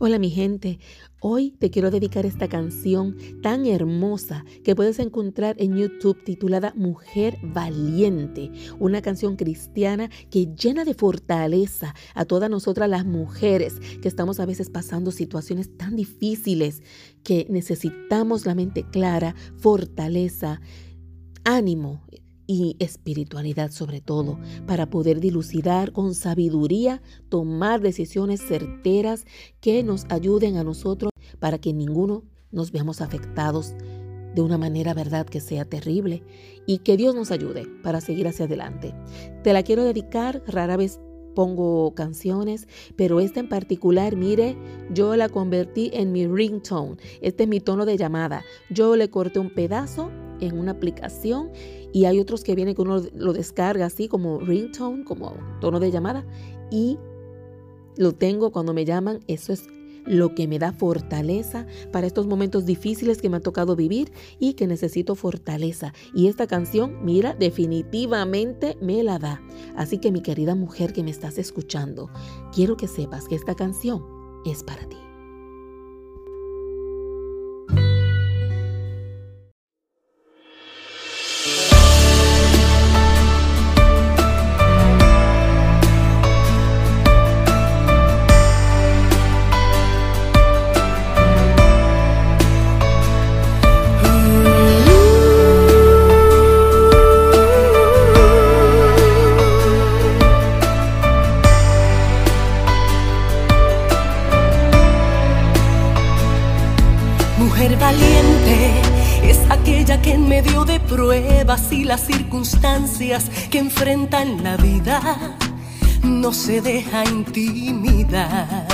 Hola mi gente, hoy te quiero dedicar esta canción tan hermosa que puedes encontrar en YouTube titulada Mujer Valiente, una canción cristiana que llena de fortaleza a todas nosotras las mujeres que estamos a veces pasando situaciones tan difíciles que necesitamos la mente clara, fortaleza, ánimo y espiritualidad sobre todo, para poder dilucidar con sabiduría, tomar decisiones certeras que nos ayuden a nosotros para que ninguno nos veamos afectados de una manera, verdad, que sea terrible y que Dios nos ayude para seguir hacia adelante. Te la quiero dedicar, rara vez pongo canciones, pero esta en particular, mire, yo la convertí en mi ringtone. Este es mi tono de llamada. Yo le corté un pedazo en una aplicación y hay otros que vienen que uno lo descarga así como ringtone, como tono de llamada y lo tengo cuando me llaman. Eso es lo que me da fortaleza para estos momentos difíciles que me ha tocado vivir y que necesito fortaleza. Y esta canción, mira, definitivamente me la da. Así que mi querida mujer que me estás escuchando, quiero que sepas que esta canción es para ti. Es aquella que en medio de pruebas y las circunstancias que enfrenta en la vida no se deja intimidar.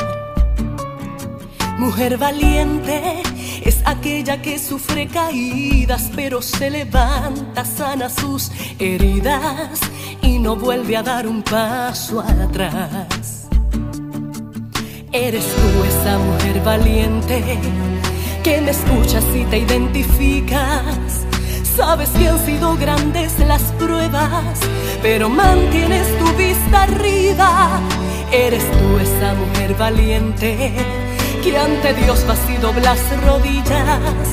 Mujer valiente es aquella que sufre caídas pero se levanta, sana sus heridas y no vuelve a dar un paso atrás. Eres tú esa mujer valiente que me escuchas y te identificas. Sabes que han sido grandes las pruebas, pero mantienes tu vista arriba. Eres tú esa mujer valiente que ante Dios vas y doblas rodillas,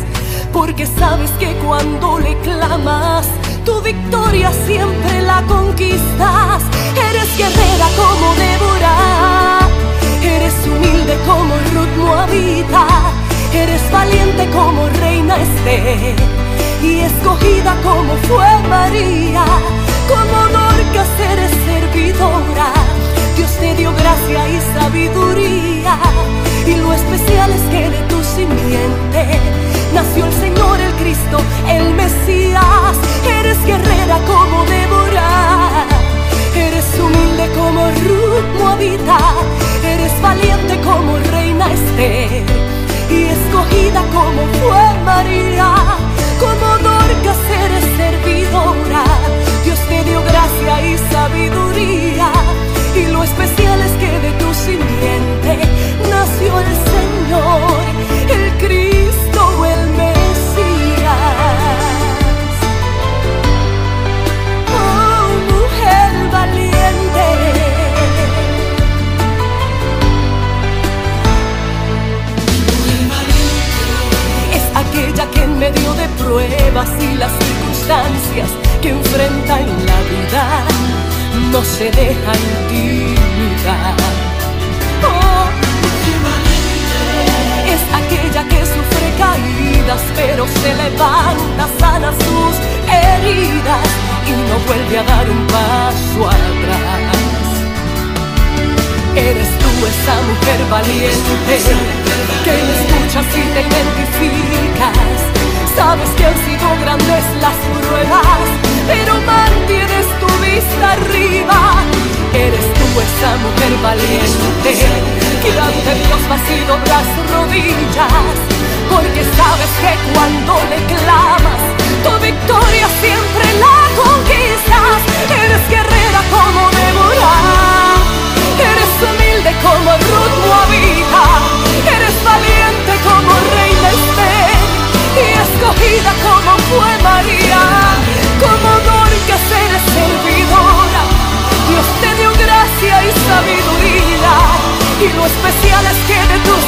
porque sabes que cuando le clamas, tu victoria siempre la conquistas. Eres guerrera como Débora, eres humilde como Ruth Moabita Eres valiente como reina Esther y escogida como fue María. Como Dorcas eres servidora. Dios te dio gracia y sabiduría. Y lo especial es que de tu simiente nació el Señor, el Cristo, el Mesías. Eres guerrera como Débora. Eres humilde como Ruth Moabita. Eres valiente como reina Esther escogida como fue María, como Dorcas eres servidora. Medio de pruebas y las circunstancias que enfrenta en la vida, no se deja intimidar. Oh, es aquella que sufre caídas, pero se levanta, sana sus heridas y no vuelve a dar un paso atrás. Eres tú esa mujer valiente que me escuchas y te identificas Sabes que han sido grandes las pruebas, pero mantienes tu vista arriba. Eres tú esa mujer valiente que ante Dios vas y doblas rodillas, porque sabes que cuando le y lo especial es que de tu.